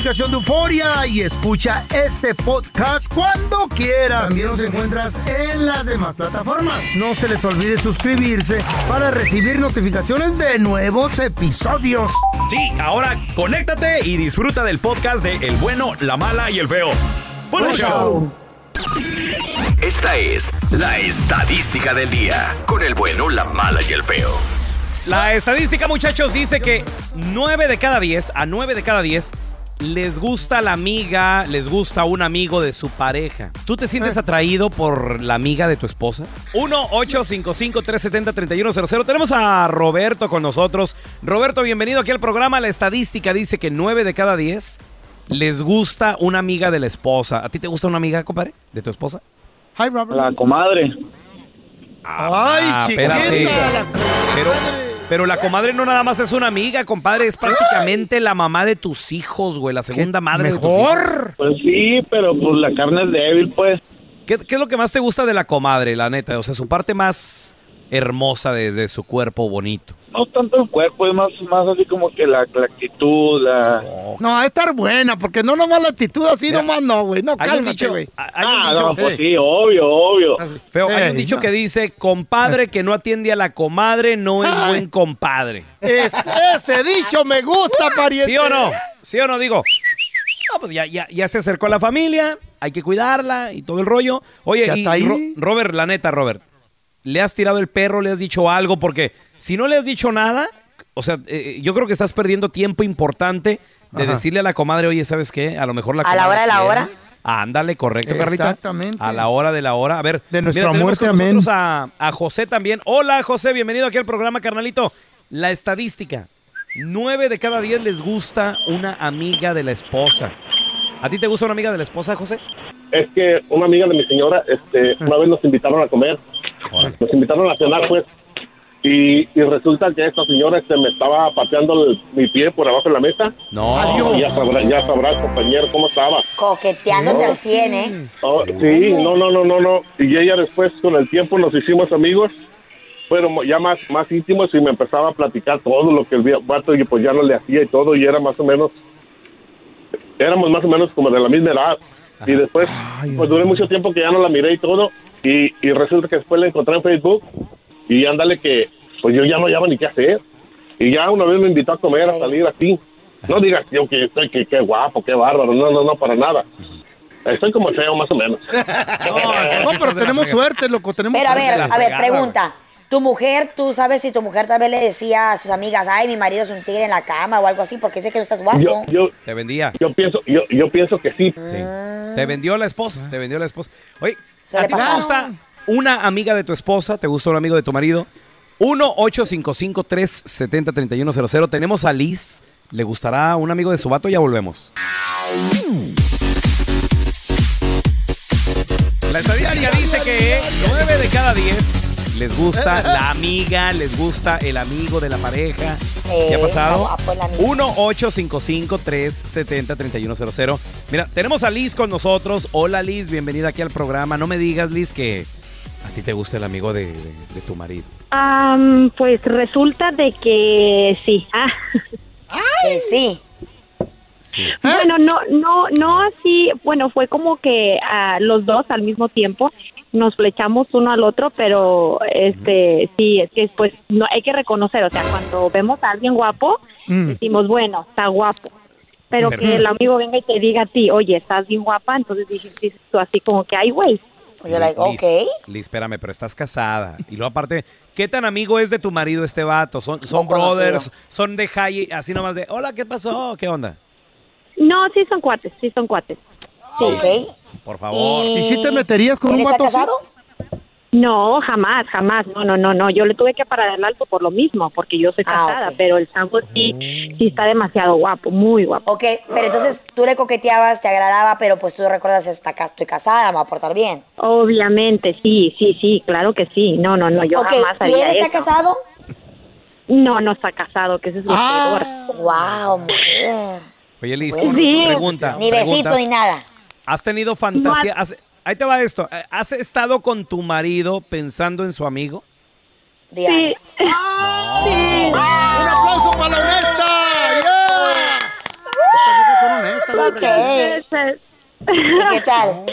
Aplicación de Euforia y escucha este podcast cuando quieras. También nos encuentras en las demás plataformas. No se les olvide suscribirse para recibir notificaciones de nuevos episodios. Sí, ahora conéctate y disfruta del podcast de El bueno, la mala y el feo. ¡Buen Buen show! Esta es la estadística del día con el bueno, la mala y el feo. La estadística, muchachos, dice que 9 de cada 10, a 9 de cada 10, les gusta la amiga, les gusta un amigo de su pareja. ¿Tú te sientes atraído por la amiga de tu esposa? 1-855-370-3100. Tenemos a Roberto con nosotros. Roberto, bienvenido aquí al programa. La estadística dice que 9 de cada 10 les gusta una amiga de la esposa. ¿A ti te gusta una amiga, compadre, de tu esposa? Hi, Robert. La comadre. Ay, Ah, chiquita. espérate. la Pero, pero la comadre no nada más es una amiga, compadre, es prácticamente la mamá de tus hijos, güey, la segunda madre de tus hijos. Mejor. Pues sí, pero pues la carne es débil, pues. ¿Qué, qué es lo que más te gusta de la comadre, la neta? O sea, su parte más hermosa de, de su cuerpo bonito. No tanto el cuerpo, es más, más así como que la, la actitud, la... No, a estar buena, porque no nomás la actitud así, Mira, nomás no, güey. No, Hay un cálmate, dicho, güey. hay un Ah, dicho- no, pues sí, obvio, obvio. feo, hay un dicho no. que dice, compadre que no atiende a la comadre no es Ay. buen compadre. Es- ese dicho me gusta, pariente. ¿Sí o no? ¿Sí o no? Digo, no, pues ya, ya, ya se acercó a la familia, hay que cuidarla y todo el rollo. Oye, y. Ro- Robert, la neta, Robert, ¿le has tirado el perro, le has dicho algo? Porque si no le has dicho nada, o sea, eh, yo creo que estás perdiendo tiempo importante de Ajá. decirle a la comadre, oye, ¿sabes qué? A lo mejor la ¿A la hora de la quiere". hora? Ándale, correcto, Carlita. Exactamente. A la hora de la hora. A ver, De nuestra tenemos muerte, con amén. nosotros A, a José también. Hola, José, bienvenido aquí al programa, carnalito. La estadística. Nueve de cada diez les gusta una amiga de la esposa. ¿A ti te gusta una amiga de la esposa, José? Es que una amiga de mi señora, este, una vez nos invitaron a comer, nos invitaron a cenar, pues, y, y resulta que esta señora este, me estaba pateando el- mi pie por abajo de la mesa. No. Adiós. Ya sabrá, ya sabrá, compañero, cómo estaba. Coqueteándote al 100, ¿eh? Oh, sí, no, no, no, no, no. Y ella después, con el tiempo, nos hicimos amigos, fueron ya más, más íntimos y me empezaba a platicar todo lo que el vato y pues ya no le hacía y todo y era más o menos, éramos más o menos como de la misma edad. Y después, pues duré mucho tiempo que ya no la miré y todo y, y resulta que después la encontré en Facebook y ándale que pues yo ya no hallaba ni qué hacer. Y ya una vez me invitó a comer, a salir así. No digas yo que estoy, que qué guapo, qué bárbaro, no, no, no, para nada. Estoy como feo, más o menos. No, pero tenemos suerte, loco. Tenemos Pero a ver, a ver, pregunta. Tu mujer, tú sabes si tu mujer tal vez le decía a sus amigas, ay, mi marido es un tigre en la cama o algo así, porque sé que tú estás guapo. Yo, yo, Te vendía. yo pienso, yo, yo pienso que sí. Sí. Te vendió la esposa. Te vendió la esposa. Oye, Suele ¿a ti te gusta una amiga de tu esposa? ¿Te gusta un amigo de tu marido? 1-855-370-3100. Tenemos a Liz. ¿Le gustará un amigo de su vato? Ya volvemos. La estadística dice que 9 de cada 10 les gusta la amiga, les gusta el amigo de la pareja. ¿Qué ha pasado? está guapo el amigo. 1-855-370-3100. Mira, tenemos a Liz con nosotros. Hola Liz, bienvenida aquí al programa. No me digas, Liz, que a ti te gusta el amigo de, de- de tu marido. Am, pues resulta de que sí. Ah, Que sí. Sí. Bueno, no, no, no así. Bueno, fue como que ah, los dos al mismo tiempo nos flechamos uno al otro, pero este, sí, es que pues no hay que reconocer, o sea, cuando vemos a alguien guapo, Mm. decimos bueno, está guapo. Pero Pero- que el amigo venga y te diga a ti, oye, estás bien guapa, entonces dices tú así como que, ay, güey. Pues yo like, Liz, ok. Liz, espérame, pero estás casada. Y luego aparte, ¿qué tan amigo es de tu marido este vato? ¿Son, son No conocido. brothers? ¿Son de high, así nomás de, hola, ¿qué pasó? ¿Qué onda? No, sí son cuates, sí son cuates. Sí. Por favor. ¿Y si te meterías con ¿Él un vato? No, jamás, jamás. No, no, no, no. Yo le tuve que parar el alto por lo mismo, porque yo soy Ah, casada, pero el Sambo sí, sí está demasiado guapo, muy guapo. Ok, pero entonces tú le coqueteabas, te agradaba, pero pues tú recuerdas, está, estoy casada, me va a portar bien. Obviamente, sí, sí, sí, claro que sí. No, no, no, yo ok, jamás ¿y él haría está eso. casado? No, no está casado, que ese es lo peor. Wow, mujer. Oye, Liz, Sí. pregunta. Ni besito ni nada. ¿Has tenido fantasía? has- ahí te va esto. Eh, ¿Has estado con tu marido pensando en su amigo? Sí. Sí. ¡Un aplauso para la honesta! ¡Yeah! Estas viejas son honestas, la Ok. verdad. Ese- ¿Y qué tal?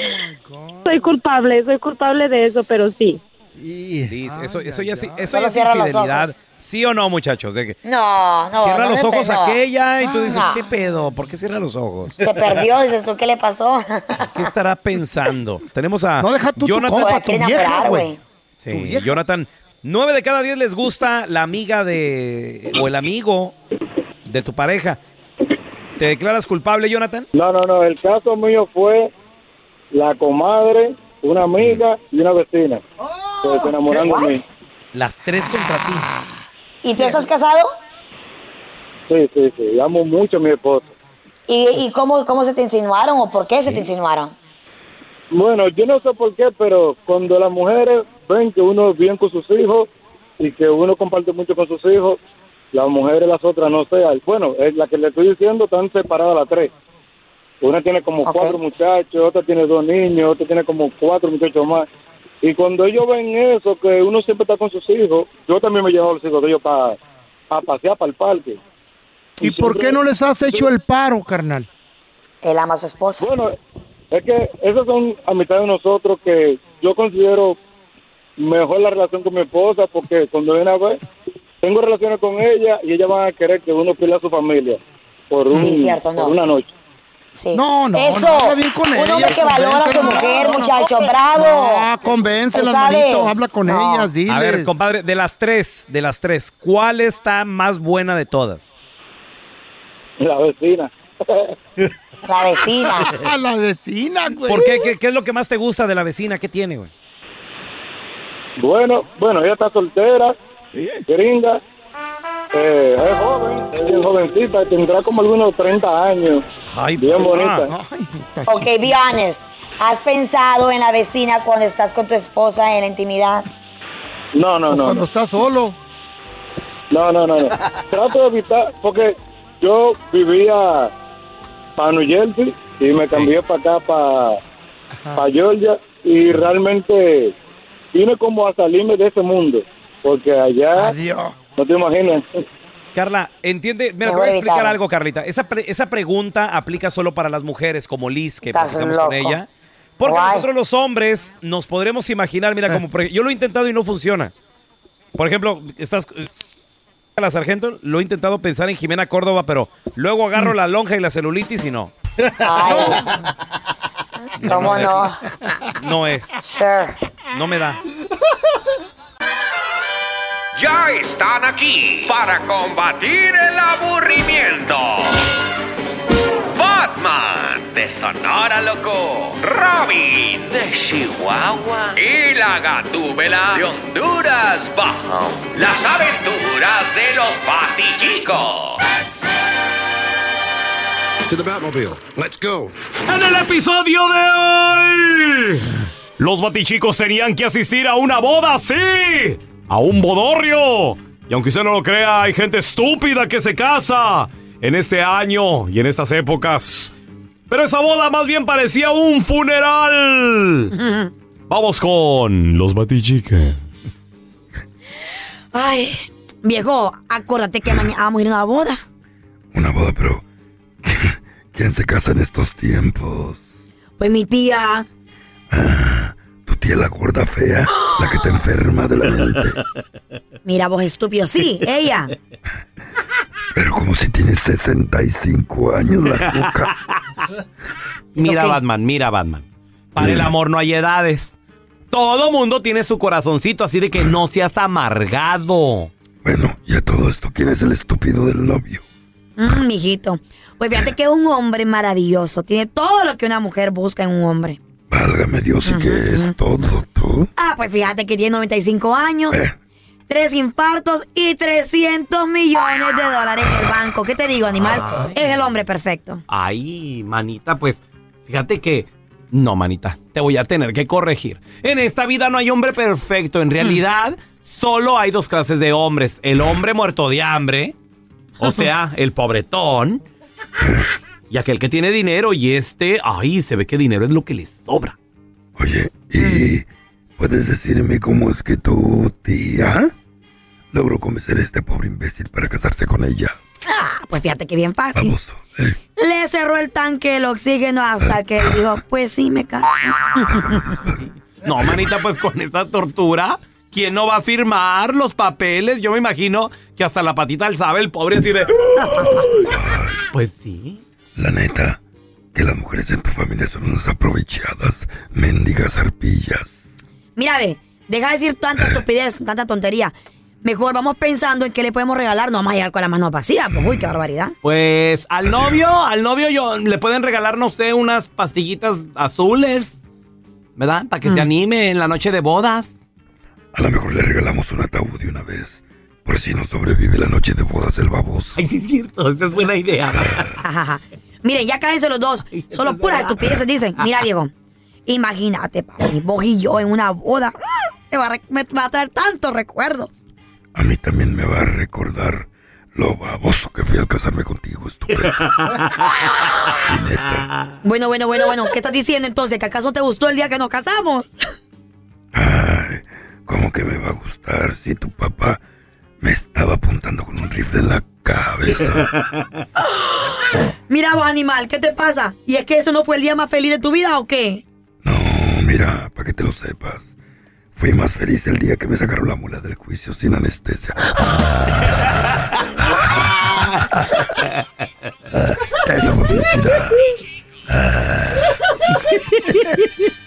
Soy culpable, soy culpable de eso, pero sí. Y- Liz, Ay, eso, ya, sí- ay. eso ya es infidelidad. ¿Sí o no, muchachos? De que No, no. cierra no los ojos pe- no. aquella y tú dices, No. ¿qué pedo? ¿Por qué cierra los ojos? Se perdió, dices tú, ¿qué le pasó? ¿Qué estará pensando? Tenemos a No, deja tú tu Jonathan. tu vieja. Sí, tu vieja. Jonathan. Nueve de cada diez les gusta la amiga de o el amigo de tu pareja. ¿Te declaras culpable, Jonathan? No, no, no. El caso mío fue la comadre, una amiga y una vecina. Que Las tres contra ti. ¿Y tú estás casado? Sí, sí, sí. Amo mucho a mi esposa. ¿Y, y cómo, cómo se te insinuaron o por qué se te insinuaron? Bueno, yo no sé por qué, pero cuando las mujeres ven que uno es bien con sus hijos y que uno comparte mucho con sus hijos, las mujeres, las otras, no sé. Bueno, es la que le estoy diciendo, están separadas las tres. Una tiene como cuatro muchachos, otra tiene dos niños, otra tiene como cuatro muchachos más. Y cuando ellos ven eso, que uno siempre está con sus hijos, yo también me llevo a los hijos de ellos para pasear para el parque. ¿Y por qué no les has hecho el paro, carnal? Él ama a su esposa. Bueno, es que esas son amistades de nosotros que yo considero mejor la relación con mi esposa porque cuando viene a ver, tengo relaciones con ella y ella van a querer que uno pierda a su familia por, un, Sí, cierto, no. por una noche. Sí. No, no, Eso, no, habla bien con un hombre que valora a su mujer, No, muchacho, no. bravo. No, convéncelas, manito, habla con No. ellas, dile. A ver, compadre, de las tres, de las tres, ¿cuál está más buena de todas? La vecina. La vecina. La vecina, güey. ¿Por qué? ¿Qué, qué es lo que más te gusta de la vecina? ¿Qué tiene, güey? Bueno, bueno, ella está soltera, gringa, eh, es joven, es bien jovencita, tendrá como algunos 30 años, Ay, bien bonita. Ay, Ok, be honest. ¿Has pensado en la vecina cuando estás con tu esposa en la intimidad? No, no, no. Cuando no. estás solo. No, no, no, no. Trato de evitar, porque yo vivía para New Jersey y me cambié para acá, para Georgia, y realmente vine como a salirme de ese mundo, porque allá, Adiós. No te imaginas. Carla, entiende, mira, te voy a explicar algo, Carlita. Esa, pre- esa pregunta aplica solo para las mujeres, como Liz, que platicamos con ella. Porque Guay. nosotros los hombres nos podremos imaginar, mira, como por- yo lo he intentado y no funciona. Por ejemplo, estás eh, la sargento, lo he intentado pensar en Jimena Córdoba, pero luego agarro la lonja y la celulitis y no. Ay, ¿cómo no? No es, Sure. no me da. Ya están aquí para combatir el aburrimiento. Batman de Sonora Loco, Robin de Chihuahua y la Gatúbela de Honduras Bajo. Las aventuras de los Batichicos. To the Batmobile. Let's go. En el episodio de hoy. Los batichicos tenían que asistir a una boda, sí. A un bodorrio. Y aunque usted no lo crea, hay gente estúpida que se casa en este año y en estas épocas. Pero esa boda más bien parecía un funeral. Vamos con los batichiques. Ay, viejo, acuérdate que mañana vamos a ir a una boda. Una boda, pero ¿quién, se casa en estos tiempos? Pues mi tía. Tu tía la gorda fea, la que te enferma de la mente. Mira vos, estúpido. Sí, ella. Pero como si tienes 65 años la boca. Mira. Batman, mira, Batman. Para el amor no hay edades. Todo mundo tiene su corazoncito, así de que no seas amargado. Bueno, y a todo esto, ¿quién es el estúpido del novio? Mm, mijito. Pues fíjate que es un hombre maravilloso. Tiene todo lo que una mujer busca en un hombre. Válgame Dios, ¿y qué es todo tú? Ah, pues fíjate que tiene 95 años, Eh. tres infartos y 300 millones de dólares en el banco. ¿Qué te digo, animal? Es el hombre perfecto. Ay, manita, pues fíjate que... No, manita, te voy a tener que corregir. En esta vida no hay hombre perfecto. En realidad, solo hay dos clases de hombres. El hombre muerto de hambre, o sea, el pobretón, y aquel que tiene dinero y este, ay, se ve que dinero es lo que le sobra. Oye, ¿y puedes decirme cómo es que tu tía logró convencer a este pobre imbécil para casarse con ella? Ah, pues fíjate que bien fácil. ¿eh? Le cerró el tanque del oxígeno hasta que él dijo, pues sí, me caso. No, manita, pues con esta tortura, ¿quién no va a firmar los papeles? Yo me imagino que hasta la patita alzaba el pobre así de... Pues sí. La neta, que las mujeres en tu familia son unas aprovechadas, mendigas arpillas. Mira, ve, deja de decir tanta estupidez, tanta tontería. Mejor vamos pensando en qué le podemos regalar, no vamos a llegar con la mano vacía. Pues uy, qué barbaridad. Pues al novio, al novio yo le pueden regalar, no sé, unas pastillitas azules, ¿verdad? Para que se anime en la noche de bodas. A lo mejor le regalamos un ataúd de una vez, por si no sobrevive la noche de bodas el baboso. Ay, sí es cierto, esa es buena idea. Miren, ya cállense los dos. Solo puras estupideces dicen. Mira, viejo. Imagínate, papi, vos y yo en una boda. ¡Mm! Me va, a, re- me va a traer tantos recuerdos. A mí también me va a recordar lo baboso que fui al casarme contigo, estúpido. Bueno, bueno, bueno, bueno. ¿Qué estás diciendo entonces? ¿Que acaso te gustó el día que nos casamos? ay, ¿cómo que me va a gustar si tu papá me estaba apuntando con un rifle en la cabeza? Mira vos, animal, ¿qué te pasa? ¿Y es que ese no fue el día más feliz de tu vida o qué? No, mira, para que te lo sepas. Fui más feliz el día que me sacaron la mula del juicio sin anestesia. Esa fue felicidad.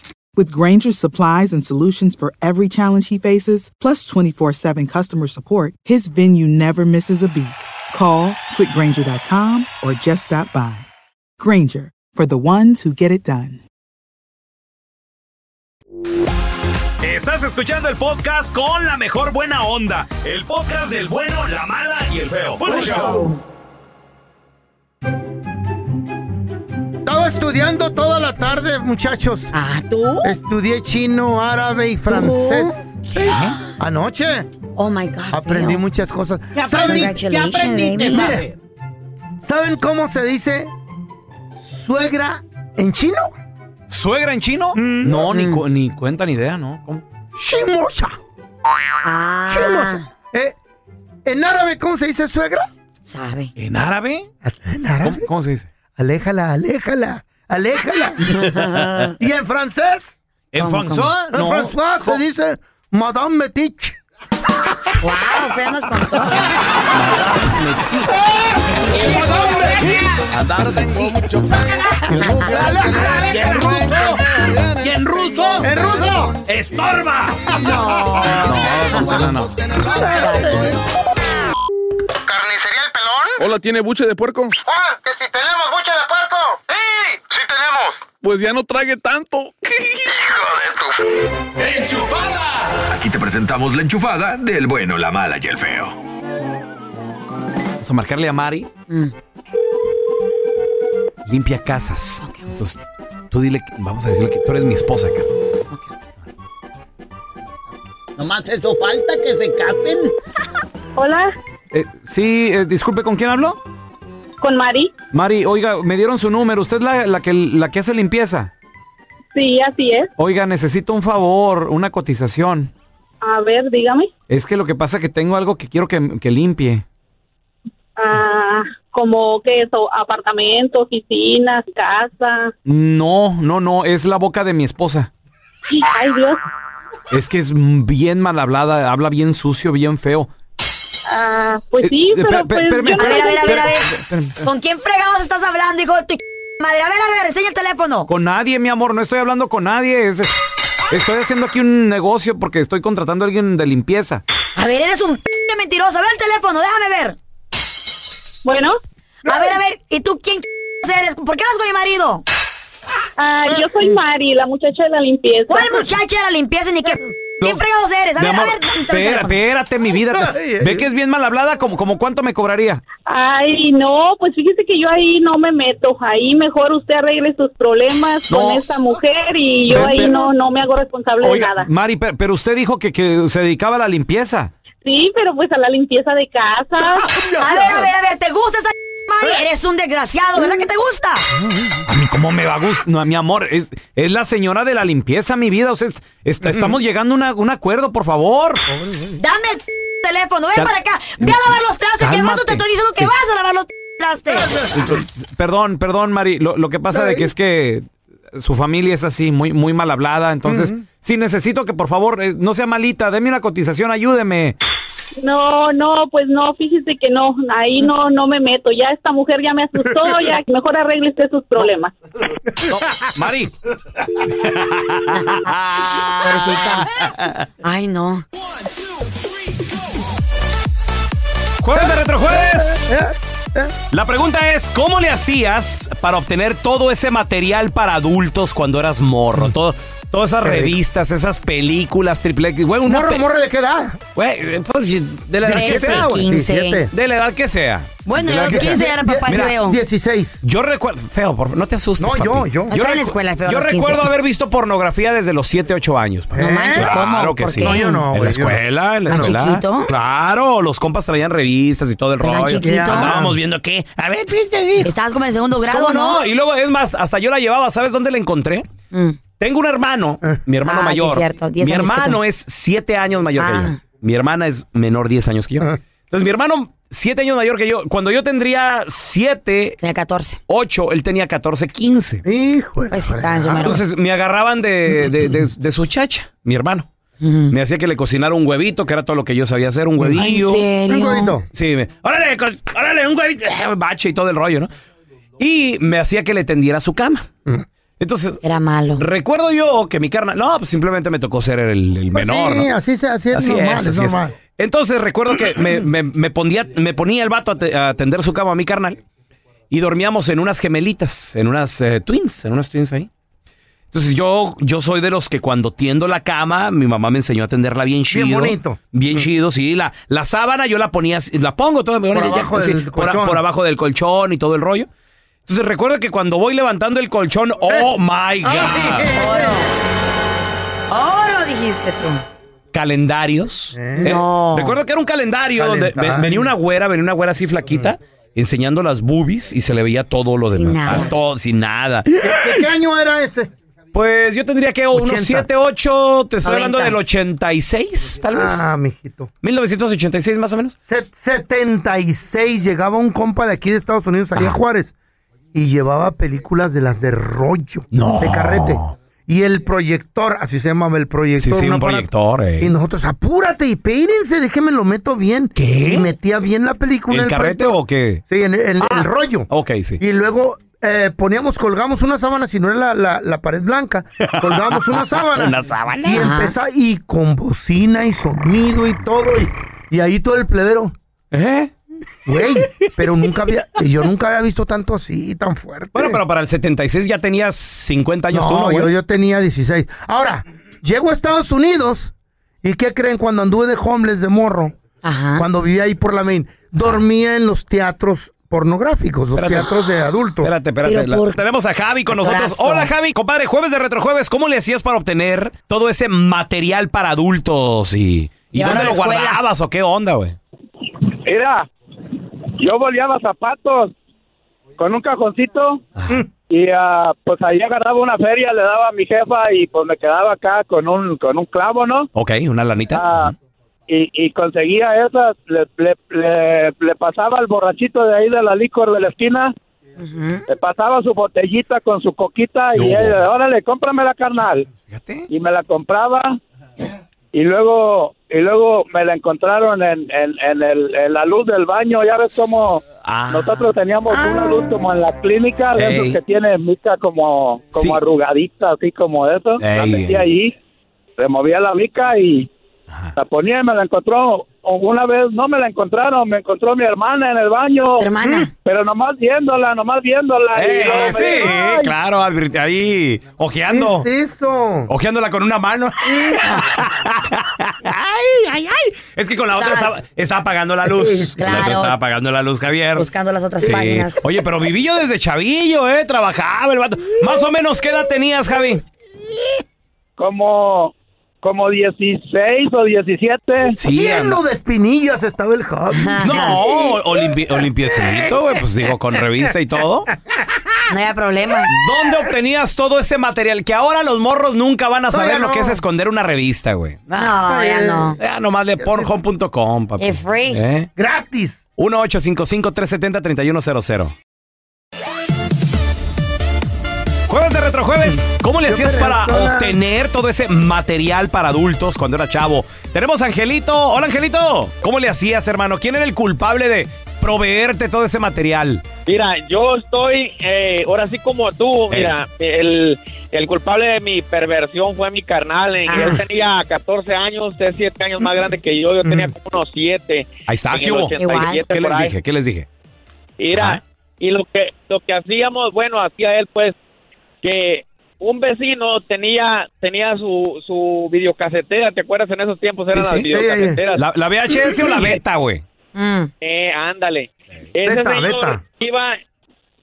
With Granger's supplies and solutions for every challenge he faces, plus 24 7 customer support, his venue never misses a beat. Call quickgranger.com or just stop by. Granger, for the ones who get it done. Estás escuchando el podcast con la mejor buena onda. El podcast del bueno, la mala y el feo. Bueno, show. Estaba estudiando toda la tarde, muchachos. Ah, ¿tú? Estudié chino, árabe y francés. ¿Qué? Anoche Oh my God. aprendí feo. muchas cosas. ¿Qué ¿Saben, Congratulations, baby. Mire, ¿Saben cómo se dice suegra en chino? ¿Suegra en chino? No, ni, cu- ni cuenta ni idea, ¿no? ¿Cómo? Shimosha. Ah. Shimosha. Eh, ¿En árabe cómo se dice suegra? ¿Sabe? ¿En árabe? ¿En árabe? ¿Cómo, cómo se dice? Aléjala, aléjala, aléjala. ¿Y en francés? ¿En ¿Cómo, François? En No. francés se dice Madame Metich. ¡Wow! Fue nos contó. ¿Y en ruso? ¿Y en ruso? ¡En ruso! ¡Estorba! No. No, no, no. ¿Carnicería El Pelón? Hola, ¿tiene buche de puerco? Ah, que si tenemos buche de puerco. Sí, sí tenemos. Pues ya no trague tanto. Hijo de tu... ¡Enchufada! Aquí te presentamos la enchufada del bueno, la mala y el feo. Vamos a marcarle a Mari. Mm. Limpia casas. Entonces, tú dile, que- vamos a decirle que tú eres mi esposa acá. Nomás eso falta que se casen. Hola, Eh, sí, eh, disculpe, ¿con quién hablo? con Mari. Mari, oiga, me dieron su número. ¿Usted es la, la que, la que hace limpieza? Sí, así es. Oiga, necesito un favor, una cotización. A ver, dígame. Es que lo que pasa es que tengo algo que quiero que, que limpie. Ah, como que eso, apartamento, oficinas, casa. No, no, no, es la boca de mi esposa. Ay, Dios. Es que es bien mal hablada, habla bien sucio, bien feo. Ah, pues sí, Eh, pero pe- pe- pues espérame, yo no A ver, a ver, a ver, a ver. ¿Con quién fregados estás hablando, hijo de tu madre? A ver, a ver, enseña el teléfono. Con nadie, mi amor, no estoy hablando con nadie. es- estoy haciendo aquí un negocio porque estoy contratando a alguien de limpieza. A ver, eres un mentiroso. Ve el teléfono, déjame ver. Bueno, A ver, a ver, ¿y tú quién eres? ¿Por qué vas con mi marido? ah, yo soy Mari, la muchacha de la limpieza. ¿Cuál muchacha de la limpieza ni qué? ¿Quién fregados eres? A ver, a amor, ver, espera, teléfono. espérate, mi vida. ¿Ve que es bien mal hablada? ¿Como, como cuánto me cobraría? Ay, no, pues fíjese que yo ahí no me meto. Ahí mejor usted arregle sus problemas No. con esta mujer y yo ahí no no me hago responsable de Oiga, nada. Mari, pe- pero usted dijo que, que se dedicaba a la limpieza. Sí, pero pues a la limpieza de casa. A ver, a ver, a ver, ¿te gusta esa Mari? Eres un desgraciado, ¿verdad que te gusta? A mí, ¿cómo me va a gustar? No, mi amor, es, es la señora de la limpieza, mi vida. O sea, es- está- estamos llegando a una- un acuerdo, por favor. Dame el teléfono, ven Cal- para acá. Ve a lavar los trastes, que tú te Cálmate. estoy diciendo que Sí. vas a lavar los trastes. Perdón, perdón, Mari. Lo, lo que pasa de que es que su familia es así, muy, muy mal hablada. Entonces, sí necesito que por favor eh, no sea malita. Deme una cotización, ayúdeme. No, no, pues no, fíjese que no, ahí no no me meto. Ya esta mujer ya me asustó, ya mejor arregle usted sus problemas. No, Mari. Ay, no. Jueves de Retrojueves. La pregunta es, ¿cómo le hacías para obtener todo ese material para adultos cuando eras morro? Todo, todas esas revistas, esas películas, triple X. Güey, una ¿Morro, pe- morro de qué edad? Güey, pues, de la edad que 13, sea, güey. 15. 17. De la edad que sea. Bueno, De la yo edad que sea. 15 eran papá, Mira, creo. 16. Yo recuerdo, feo, por favor, no te asustes. No, yo, papi. yo. Está en la recu- escuela, feo, a yo los 15. recuerdo haber visto pornografía desde los 7, 8 años. papi. No manches, ¿cómo? Claro que ¿Por sí. qué? No, yo no, En la güey, yo no. escuela, en la ¿Tan escuela. chiquito? Claro, los compas traían revistas y todo el ¿Tan rollo. chiquito? Andábamos viendo qué. A ver, viste, sí. Estabas como en el segundo Pues, grado, ¿Cómo ¿no? no? Y luego, es más, hasta yo la llevaba. ¿Sabes dónde la encontré? Mm. Tengo un hermano, mi hermano Ah, sí, mayor. cierto, 10 mi hermano es 7 años mayor que Ah. yo. Mi hermana es menor 10 años que yo. Entonces, mi hermano, 7 años mayor que yo. Cuando yo tendría 7, Tenía 14. 8, él tenía 14, 15. Hijo de Pues sí, Entonces me agarraban de, de- de- de su chacha, mi hermano. Me hacía que le cocinara un huevito, que era todo lo que yo sabía hacer, un huevillo. ¿En serio? Un huevito. Sí, me, órale, órale, un huevito, bache y todo el rollo, ¿no? Y me hacía que le tendiera su cama. Entonces, Era malo. recuerdo yo que mi carnal, no, pues simplemente me tocó ser el, el Pues menor, sí, ¿no? así, se, así es Así normal, es, es, así es. normal. Entonces recuerdo que me, me- me ponía, me ponía el vato a, te- a tender su cama a mi carnal y dormíamos en unas gemelitas, en unas eh, twins, en unas twins ahí. Entonces yo, yo soy de los que cuando tiendo la cama, mi mamá me enseñó a tenderla bien chido. bonito. Bien chido, sí. La, la sábana yo la ponía, la pongo toda Por abajo del por abajo del colchón y todo el rollo. Entonces recuerdo que cuando voy levantando el colchón, oh my God. Oro. Oro, dijiste tú. calendarios. Eh. Eh, No. recuerdo que era un calendario donde venía una güera, venía una güera así flaquita, enseñando las boobies y se le veía todo lo Sin demás. nada. Ah, todo, sin nada. ¿Qué, qué año era ese? Pues yo tendría que unos Ochentas. 7, 8, te estoy hablando del Noventas. 86, tal vez. Ah, mijito. 1986 más o menos. Set- 76 llegaba un compa de aquí de Estados Unidos, salía Ajá. Juárez, y llevaba películas de las de rollo, No. de carrete. Y el proyector, así se llamaba el proyector. Sí, sí, un aparato. proyector, eh. Y nosotros, apúrate y peínense, déjenme lo meto bien. ¿Qué? Y metía bien la película. en ¿El carrete proyector. o qué? Sí, en el, el Ah. rollo. Ok, sí. Y luego eh, poníamos, colgamos una sábana, si no era la, la- la pared blanca, colgamos una sábana. Una sábana. Y empezaba, y con bocina y sonido y todo, y, y ahí todo el pledero. ¿Eh? Güey, pero nunca había, yo nunca había visto tanto así, tan fuerte. Bueno, pero para el 76 ya tenías 50 años tú, no, ¿no, yo, yo tenía 16. Ahora, llego a Estados Unidos, ¿y qué creen cuando anduve de homeless de morro? Ajá. Cuando vivía ahí por la main, dormía en los teatros pornográficos, los Espérate. teatros de adultos. Espérate, espérate. Pero la- por- tenemos a Javi con nosotros. Hola, Javi. Compadre, jueves de Retrojueves, ¿cómo le hacías para obtener todo ese material para adultos? ¿Y, y dónde lo escuela. guardabas o qué onda, güey? Mira, yo boleaba zapatos con un cajoncito y ah, pues ahí agarraba una feria, le daba a mi jefa y pues me quedaba acá con un con un clavo, ¿no? Ok, una lanita. Ah, y, y conseguía esas, le, le, le- le pasaba al borrachito de ahí de la licor de la esquina, le pasaba su botellita con su coquita y él, órale, cómprame la carnal. Fíjate. Y me la compraba y luego y luego me la encontraron en, en, en, el, en la luz del baño. Ya ves cómo Ah. nosotros teníamos una luz como en la clínica, de esos Ey. que tiene mica como, como Sí. arrugadita, así como eso. La Ey. metía ahí, removía la mica y la ponía y me la encontró. Una vez no me la encontraron, me encontró mi hermana en el baño. ¿Tu hermana? Pero nomás viéndola, nomás viéndola. Eh, sí, claro, advirti- ahí, ¿Qué ojeando. es eso? Ojeándola con una mano. ay, ay, ay. Es que con la otra estaba, estaba apagando la luz. Claro. La otra estaba apagando la luz, Javier. Buscando las otras Sí. páginas. Oye, pero viví yo desde chavillo, ¿eh? Trabajaba el vato. Más o menos, ¿qué edad tenías, Javi? como como 16 o 17. Sí, Lleno de espinillas estaba el Javi. No, o limpi- o limpiecito, güey, pues digo, con revista y todo. No había problema. ¿Dónde obtenías todo ese material? Que ahora los morros nunca van a saber lo no. que es esconder una revista, güey. No, ya no. Ya nomás de pornhome.com, papi. Es free. ¿Eh? Gratis. 1-855-370-3100. Jueves de Retrojueves, ¿cómo le hacías para obtener todo ese material para adultos cuando era chavo? Tenemos a Angelito. Hola, Angelito. ¿Cómo le hacías, hermano? ¿Quién era el culpable de proveerte todo ese material? Mira, yo estoy, eh, ahora sí como tú, Eh. mira, el, el culpable de mi perversión fue mi carnal. Ah. Él tenía 14 años, usted es 7 años más grande que yo, yo tenía como unos 7. Ahí está, ¿qué hubo? 87 ¿Qué les dije? ¿Qué les dije? Mira, y lo que lo que hacíamos, bueno, hacía él pues que un vecino tenía tenía su su videocasetera, ¿te acuerdas en esos tiempos eran Sí, las videocaseteras? ¿La, la VHS o la beta, güey? Mm. Eh, ándale. Ese Beta, señor beta. iba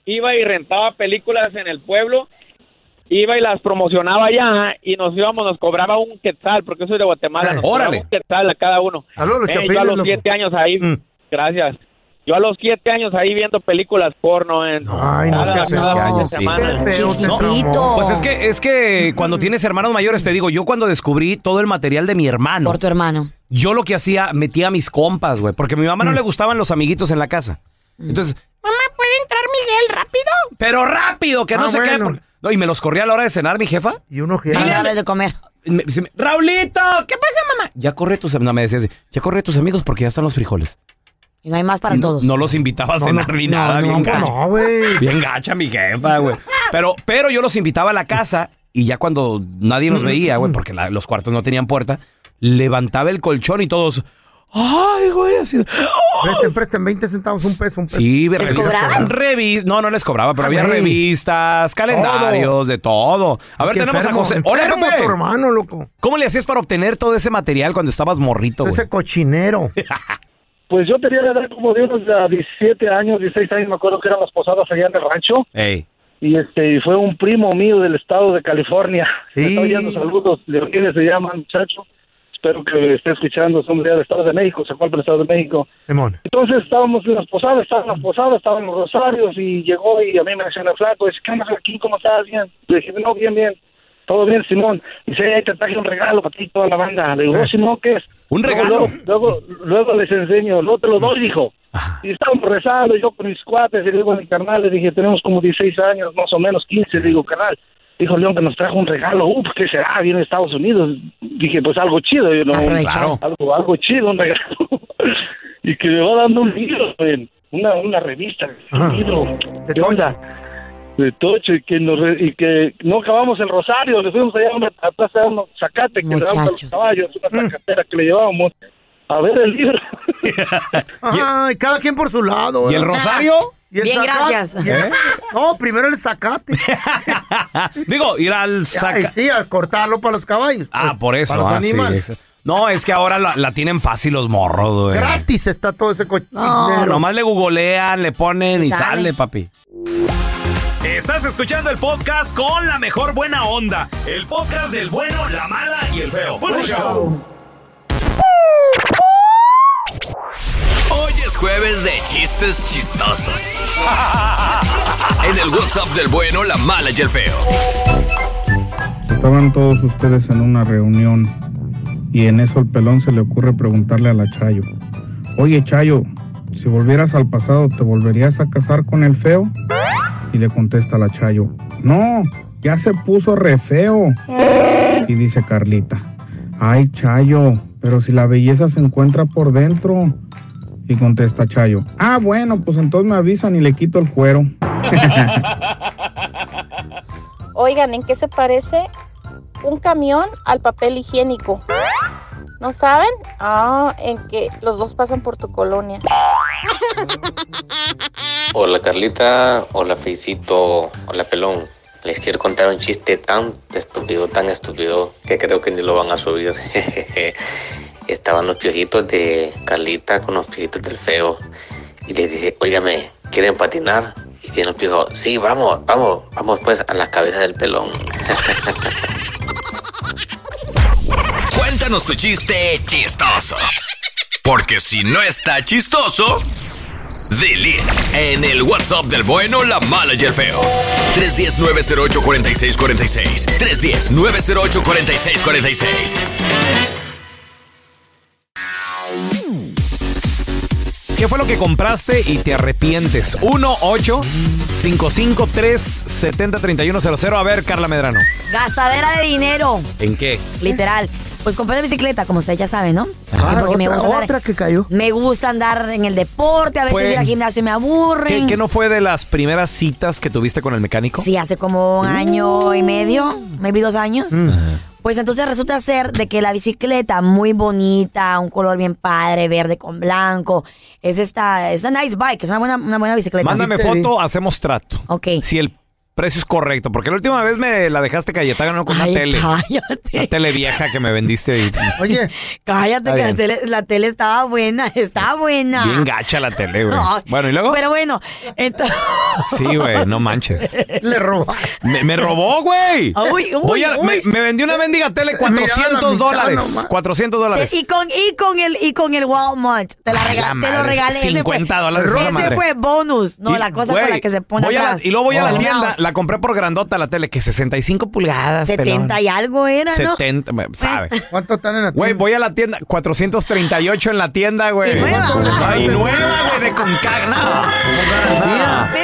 iba y rentaba películas en el pueblo, iba y las promocionaba allá y nos íbamos, nos cobraba un quetzal, porque yo soy de Guatemala, nos cobraba Órale. un quetzal a cada uno. Eh, yo a los loco. siete años ahí, Mm. gracias. Yo a los siete años ahí viendo películas porno en Ay, no, cada, cada feo. fin de años, sí. traumó. Pues es que, es que cuando tienes hermanos mayores, te digo, yo cuando descubrí todo el material de mi hermano, Por tu hermano. yo lo que hacía, metía a mis compas, güey, porque a mi mamá Mm. no le gustaban los amiguitos en la casa. Entonces, mamá, ¿puede entrar Miguel rápido? Pero rápido, que no Ah, se quede. bueno. por- No, y me los corría a la hora de cenar, mi jefa. Y uno que... Para darles de comer. Me- Raulito, ¿qué pasa, mamá? Ya corre tus, no, me decía así, ya corre tus amigos porque ya están los frijoles. Y no hay más para todos. No los invitaba a cenar no, ni no, nada, no, bien gacha. no, güey. Bien gacha mi jefa, güey. Pero, pero yo los invitaba a la casa y ya cuando nadie nos veía, güey, porque la- los cuartos no tenían puerta, levantaba el colchón y todos. Ay, güey, así. de, ¡Oh! Presten, presten 20 centavos, un peso, un peso. Sí, ¿Les cobrabas? Revis no, no les cobraba, pero Ah, había revistas, calendarios, de todo. A ver, Qué tenemos enfermo, a José. Hola, Pepe. tu hermano, loco. ¿Cómo le hacías para obtener todo ese material cuando estabas morrito, güey? Ese cochinero. Pues yo tenía la edad como de unos ah, 17 años, 16 años, me acuerdo que eran las posadas allá en el rancho. Ey. Y este y fue un primo mío del estado de California. Sí. Me está oyendo saludos. Leonides se llama, muchacho. Espero que esté escuchando. Somos ya del estado de México, se fue al estado de México. Simón. Entonces estábamos en las posadas, estaban las posadas, estaban los rosarios y llegó y a mí me mencionó flaco. Dice, ¿qué onda aquí? ¿Cómo estás? Bien. Le dije, no, bien, bien. todo bien, Simón. Dice, ahí te traje un regalo para ti y toda la banda. Le digo, "Oh, Simón, ¿qué es? ¿Un regalo? Luego, luego, luego les enseño, luego te lo doy, dijo. Y estábamos rezando, yo con mis cuates, y digo a mi carnal, le dije, tenemos como 16 años, más o menos 15, le digo, carnal. Dijo León que nos trajo un regalo, uh, ¿qué será? Viene de Estados Unidos. Dije, pues algo chido, yo no, Claro. algo, algo chido, un regalo. y que me va dando un libro, una, una revista, un libro. ¿Qué onda? De Tocho, y que, nos re- y que no acabamos el rosario, le fuimos allá a una a plaza de unos zacate que le damos a los caballos, una zacatera que le llevábamos a ver el libro. Ay, cada quien por su lado. ¿Y el rosario? ¿Y el Bien, zacate? gracias. ¿Y el- No, primero el zacate. Digo, ir al saca. sí, a cortarlo para los caballos. Ah, por eso. Para los ah, animales. No, es que ahora la, la tienen fácil los morros, güey. Gratis está todo ese cochinero. No, nomás le googlean, le ponen y Y sale. sale, papi. Estás escuchando el podcast con la mejor buena onda. El podcast del bueno, la mala y el feo. Bueno, show. Hoy es jueves de chistes chistosos. En el WhatsApp del bueno, la mala y el feo. Estaban todos ustedes en una reunión y en eso el pelón se le ocurre preguntarle a la Chayo, oye Chayo, si volvieras al pasado, ¿te volverías a casar con el feo? Y le contesta la Chayo, no, ya se puso re feo. Y dice Carlita, ay Chayo, pero si la belleza se encuentra por dentro. Y contesta Chayo, ah bueno, pues entonces me avisan y le quito el cuero. Oigan, ¿en qué se parece un camión al papel higiénico? ¿No saben? Ah, en que los dos pasan por tu colonia. Hola Carlita, hola Feicito, hola Pelón. Les quiero contar un chiste tan estúpido, tan estúpido, que creo que ni lo van a subir. Estaban los piojitos de Carlita con los piojitos del feo. Y les dije, óigame, ¿quieren patinar? Y tiene los piojos, sí, vamos, vamos, vamos pues a la cabeza del pelón. Cuéntanos tu chiste chistoso. Porque si no está chistoso, delete en el WhatsApp del bueno, la mala y el feo. 310-908-4646. 310-908-4646. ¿Qué fue lo que compraste y te arrepientes? 1 8 553 70 3100 A ver, Carla Medrano. Gastadera de dinero, ¿En qué? literal. Pues compré bicicleta, como ustedes ya saben, ¿no? Ah, Porque me otra, gusta andar- otra que cayó. Me gusta andar en el deporte, a veces Fue- ir al gimnasio me ¿Qué, aburren. qué no fue de las primeras citas que tuviste con el mecánico? Sí, hace como un año y medio, maybe dos años. Mm. Pues entonces resulta ser de que la bicicleta muy bonita, un color bien padre, verde con blanco, es esta, es una nice bike, es una buena, una buena bicicleta. Mándame foto, hacemos trato. Ok. Si el precio es correcto, porque la última vez me la dejaste Cayetana con Ay, una tele. cállate. Una tele vieja que me vendiste. Y, Oye, Cállate, que la tele, la tele estaba buena, estaba buena. bien gacha la tele, güey. Bueno, ¿y luego? Pero bueno, entonces... Sí, güey, no manches. le roba. Me, me robó, güey. Uy, uy, Voy a- uy. Me, me vendió una mendiga tele Mira la 400 mitad dólares. nomás. 400 dólares. Y con, y con el y con el Walmart. Te, la Ay, rega- la te lo regalé. Ese 50 fue- dólares esa Ese fue bonus. No, Y, la cosa con la que se pone voy a la- atrás. y luego voy a la tienda, la compré por grandota la tele, que 65 pulgadas. 70 pelón. y algo era, ¿no? 70, me- sabe. ¿Cuánto están en la Güey, voy a la tienda, 438 en la tienda, güey. ¿Y nueva? Ay, nueva, güey, de con no.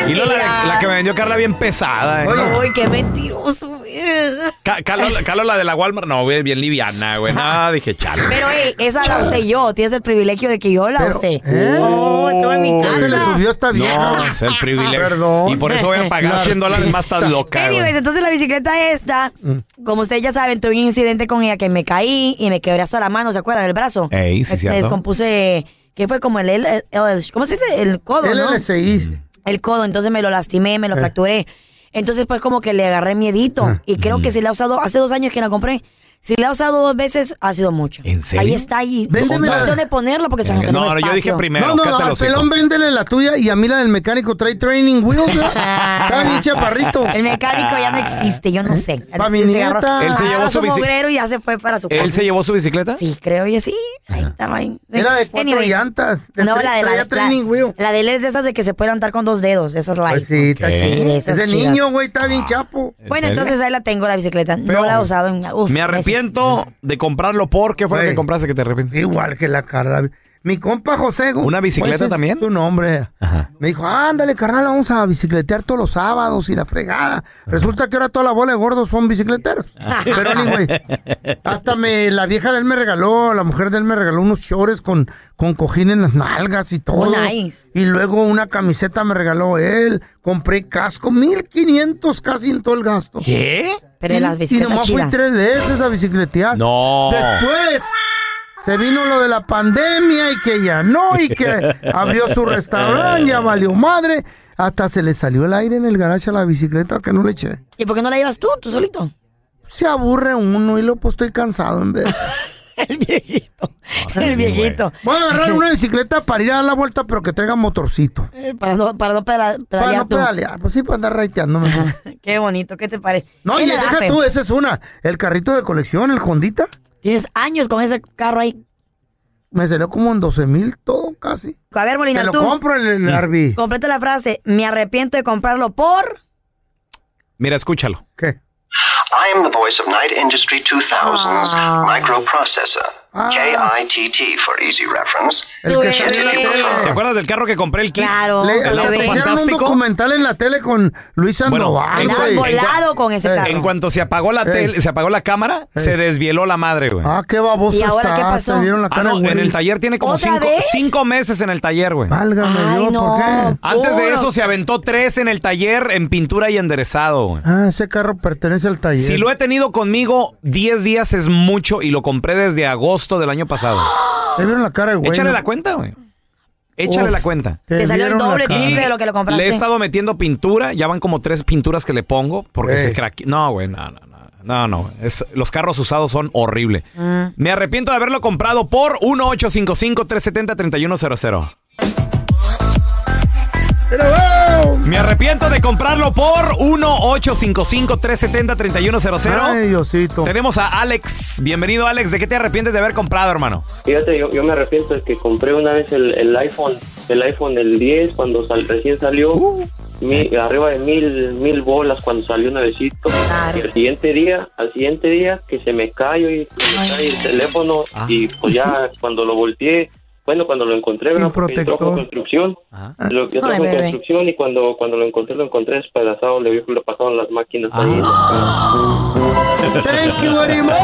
Y luego la, la que me vendió Carla bien pesada. eh. Uy, qué mentiroso. Eres. Ca- Carlos, Carlos, la de la Walmart, no, güey, bien liviana, güey. No, dije, chale. Pero, ey, esa la usé yo. Tienes el privilegio de que yo la Pero, usé. ¿eh? Oh, en mi Ya se le casa. subió esta vieja. No, es el privilegio. Perdón. Y por eso voy a pagar La 100 dólares más, estás loca, Anyways, entonces la bicicleta esta, como ustedes ya saben, tuve un incidente con ella que me caí y me quebré hasta la mano, ¿se acuerdan? El brazo. Ey, sí, me, me descompuse, que fue como el, el- el- ¿cómo se dice? El codo, ¿no? LLCI. El codo, entonces me lo lastimé, me lo Eh. fracturé. Entonces, pues como que le agarré miedito. Ah. Y creo que si la he usado, hace dos años que la compré. Si la he usado dos veces, ha sido mucho. ¿En serio? Ahí está, ahí. Véndemela. No sé dónde ponerlo porque se me No, quedó no, yo dije primero, No, no, cállate al los hocico. pelón véndele la tuya y a mí la del mecánico trae training wheels. Está bien chaparrito. El mecánico ya no existe, yo no sé. Pa' mi Se nieta. agarró- Él se llevó agarró su bici- mugrero y ya se fue para su casa. ¿Él se llevó su bicicleta? Sí, creo yo sí. Ahí estaba ahí. Sí. Era de cuatro Anyways. llantas. de No, tre- la de la, traía la, training wheel. la de él es de esas de que se puede andar con dos dedos, esas light. Pues sí, está chido. esas Es de chidas. niño, güey, está bien chapo. Bueno, serio? entonces ahí la tengo, la bicicleta. Feo. No la he usado en uf, Me arrepiento de comprarlo por. ¿Qué fue lo que compraste que te arrepientes? Igual que la Carla. Mi compa José. ¿Una bicicleta ese es también? Su nombre. Me dijo, ándale, carnal, vamos a bicicletear todos los sábados y la fregada. Resulta que ahora toda la bola de gordos son bicicleteros. Pero anyway, hasta me, la vieja de él me regaló, la mujer de él me regaló unos shorts con, con cojín en las nalgas y todo. Oh, nice. Y luego una camiseta me regaló él. Compré casco, 1500 casi en todo el gasto. ¿Qué? Pero las Y nomás fui tres veces a bicicletear. No. Después se vino lo de la pandemia y que ya no, y que abrió su restaurante, ya valió madre. Hasta se le salió el aire en el garaje a la bicicleta que no le eché. ¿Y por qué no la llevas tú, tú solito? Se aburre uno y lo pues estoy cansado en vez. El viejito. El viejito. Voy a agarrar una bicicleta para ir a dar la vuelta, pero que traiga motorcito. Eh, Para no, para no peda- Para pedalear no tú. pedalear, pues sí, para andar raiteándome. Qué bonito, ¿qué te parece? No, ¿Qué y deja Fe? tú, esa es una. El carrito de colección, el Hondita, Tienes años con ese carro ahí. me salió como en 12 mil todo casi. A ver, Molina, Te lo tú. compro en el Arby. Completa la frase. Me arrepiento de comprarlo por... Mira, escúchalo. ¿Qué? I am the voice of Night Industry 2000's ah. microprocessor. K-I-T-T for easy reference. El que Here's salió en la to you tele. ¿Te acuerdas del carro que compré el kit? Claro. Le, ¿El auto un fantástico? documental en la tele con Luis Bueno, Sandoval. güey. volado con ese Eh, carro. En cuanto se apagó la tele, se apagó la cámara, se desvieló la madre, güey. Ah, qué baboso ¿Y ahora está. qué pasó? Se vieron la Ah, cara, no, güey. en el taller tiene como ¿Otra cinco, vez? cinco meses en el taller, güey. Válgame Ay, Dios, no. ¿por qué? Antes de eso se aventó tres en el taller en pintura y enderezado, güey. Ah, ese carro pertenece al taller. Si lo he tenido conmigo 10 días es mucho y lo compré desde agosto del año pasado. ¿Te vieron la cara, güey? Échale ¿no? la cuenta, güey. Échale Uf, la cuenta. Te salió el vieron la doble, cara. triple de lo que lo compraste. Le he estado metiendo pintura, ya van como tres pinturas que le pongo porque Ey. se craque. No, güey, no, no, no. No, no, es- los carros usados son horribles. Mm. Me arrepiento de haberlo comprado por 1-855-370-3100. Pero, wow. Me arrepiento de comprarlo por 1-855-370-3100. Ay, Diosito. Tenemos a Alex. Bienvenido, Alex. ¿De qué te arrepientes de haber comprado, hermano? Fíjate, yo, yo me arrepiento de que compré una vez el, el iPhone, el iPhone el 10 cuando sal- recién salió, mi- arriba de mil, mil bolas cuando salió nuevecito. Y al siguiente día, al siguiente día que se me cayó y se me cae el teléfono y pues ya cuando lo volteé, bueno, cuando lo encontré, Sin ¿verdad? Porque entró con construcción, lo, yo Ay, entró con bebé. construcción y cuando, cuando lo encontré, lo encontré despedazado, le vi que le pasaron las máquinas ahí. Thank you very much.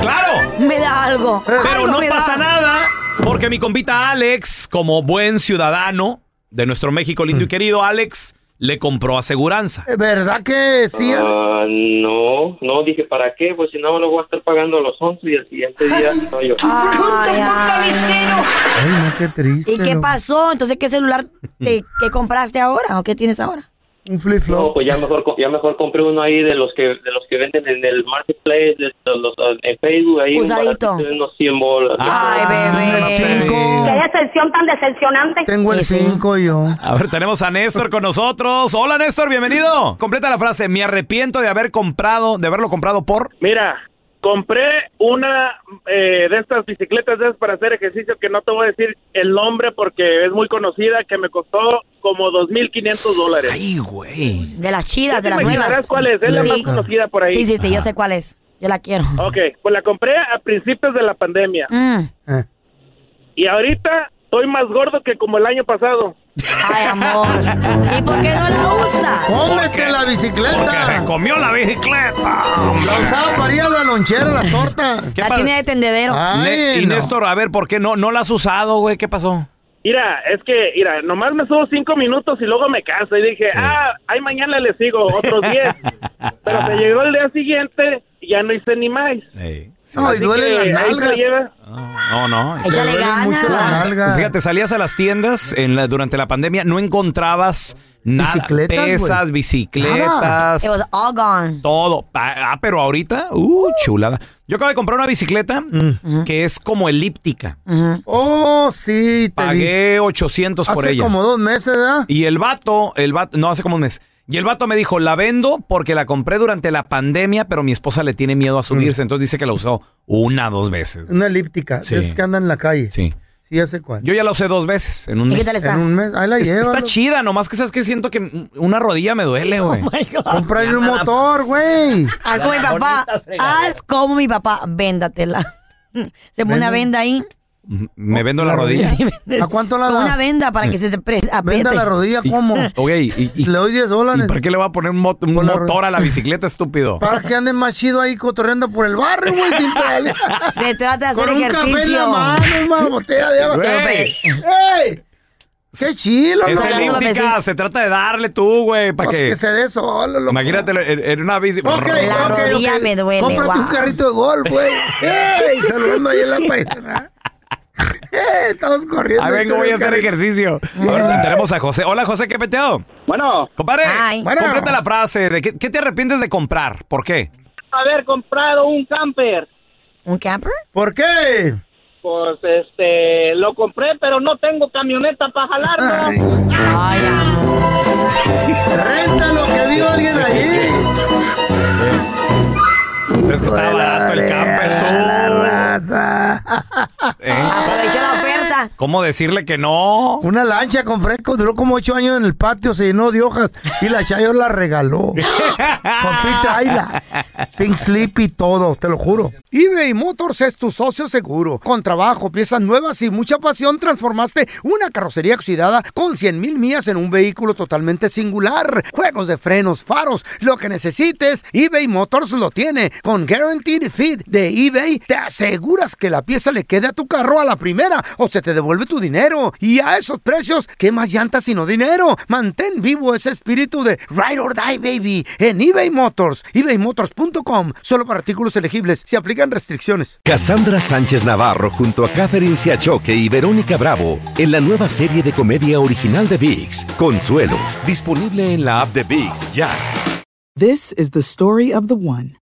¡Claro! Me da algo. Pero Algo no da. pasa nada, porque mi compita Alex, como buen ciudadano de nuestro México lindo y querido, Alex, le compró aseguranza. ¿Es ¿Verdad que sí? Ah, no, no, dije, ¿para qué? Pues si no, lo voy a estar pagando a los 11 y el siguiente día, no, yo. Ay, ay, Ay, no, qué triste. ¿Y qué no. pasó? Entonces, ¿qué celular te, qué compraste ahora o qué tienes ahora? Un flip No, flop. pues ya mejor, ya mejor compré uno ahí de los que de los que venden en el marketplace, de los, en Facebook, ahí un Usadito. de unos 100 bolas. Ay, bebé. Cinco. Qué decepción tan decepcionante. Tengo el Ese. 5 yo. A ver, tenemos a Néstor con nosotros. Hola, Néstor, bienvenido. Completa la frase. Me arrepiento de haber comprado, de haberlo comprado por. Mira, compré una eh, de estas bicicletas de esas para hacer ejercicio que no te voy a decir el nombre porque es muy conocida, que me costó como 2.500 dólares. Ay, güey. De las chidas, de las nuevas. cuál es, es la más conocida por ahí. Sí, sí, sí, yo sé cuál es. Yo la quiero. Ok, pues la compré a principios de la pandemia. Mm. Eh. Y ahorita estoy más gordo que como el año pasado. Ay, amor. ¿Y por qué no la usa? ¡Cómete la Porque se bicicleta! comió la bicicleta. La usaba para ir a la lonchera, la torta. ¿Qué La tiene de tendedero. Ay, y no. Néstor, a ver, ¿por qué no, no la has usado, güey? ¿Qué pasó? Mira, es que, mira, nomás me subo cinco minutos y luego me canso. Y dije, ah, ahí mañana le sigo otros diez. Pero me llegó el día siguiente y ya no hice ni más. No, y duele nalgas. lo lleva. No, no. Échale ganas. Fíjate, salías a las tiendas en la- durante la pandemia, no encontrabas nada. Bicicletas. Pesas, bicicletas, It was all gone. todo. Ah, ah, pero ahorita, uh, chulada. Yo acabo de comprar una bicicleta Mm. que es como elíptica. Oh, sí, te vi. Pagué 800 por Hace ella. como dos meses, ¿verdad? Y el vato, el vato, no hace como un mes. Y el vato me dijo, la vendo porque la compré durante la pandemia, pero mi esposa le tiene miedo a subirse, entonces dice que la usó una, dos veces. Una elíptica. Sí. de esas que andan en la calle. Sí. Sí, ya sé cuál. Yo ya la usé dos veces en un ¿Y qué mes. tal está? En un mes. Ahí la Es- Está ¿no? chida, nomás que sabes que siento que una rodilla me duele, güey. Comprarle un motor, güey. Haz como mi papá. Haz como mi papá. Véndatela. Se pone una venda ahí. Me vendo la rodilla. ¿A cuánto la da? una venda para que se te apriete. Venda la rodilla, ¿cómo? Ok, y, y- Le doy 10 dólares. ¿y para qué le va a poner un, mo- un la motor a la bicicleta, estúpido? Para que anden más chido ahí cotorreando por el barrio, güey, sin pedalear. Se trata de hacer Con un café en la ejercicio. mano, una botella de agua. ¡Ey! ¡Qué chilo, Es no! elíptica, se trata de darle tú, güey, para Pues que... que se dé solo, loco. Imagínate en, en una bici. Ok, ok, ok. Cómprate un carrito de golf, güey. ¡Ey! Saludando ahí en la paisana. Estamos corriendo. Ahí vengo, voy a hacer ejercicio. Ahora tenemos a José. Hola, José, ¿qué peteo? Bueno. Compadre, Ay. Bueno. completa la frase. ¿De qué, qué te arrepientes de comprar? ¿Por qué? Haber comprado un camper. ¿Un camper? ¿Por qué? Pues este, lo compré, pero no tengo camioneta para jalarlo. Ay, Renta lo que viva alguien ahí. Es que está barato el camper, ¿Eh? Aprovecha la oferta. ¿Cómo decirle que no? Una lancha compré, co- duró como ocho años en el patio, se llenó de hojas y la Chayo la regaló. Compite, la Pink Slip y todo, te lo juro. eBay Motors es tu socio seguro. Con trabajo, piezas nuevas y mucha pasión, transformaste una carrocería oxidada con 100 mil millas en un vehículo totalmente singular. Juegos de frenos, faros, lo que necesites, eBay Motors lo tiene. Con Guaranteed Fit de eBay, te aseguras que la pieza le quede a tu carro a la primera o se te devuelve tu dinero. Y a esos precios, ¿qué más llantas sino dinero? Mantén vivo ese espíritu de Ride or Die, baby, en eBay Motors. ebaymotors.com. Solo para artículos elegibles. Se aplican restricciones. Cassandra Sánchez Navarro junto a Catherine Siachoque y Verónica Bravo en la nueva serie de comedia original de VIX, Consuelo, disponible en la app de VIX ya. This is the story of the one.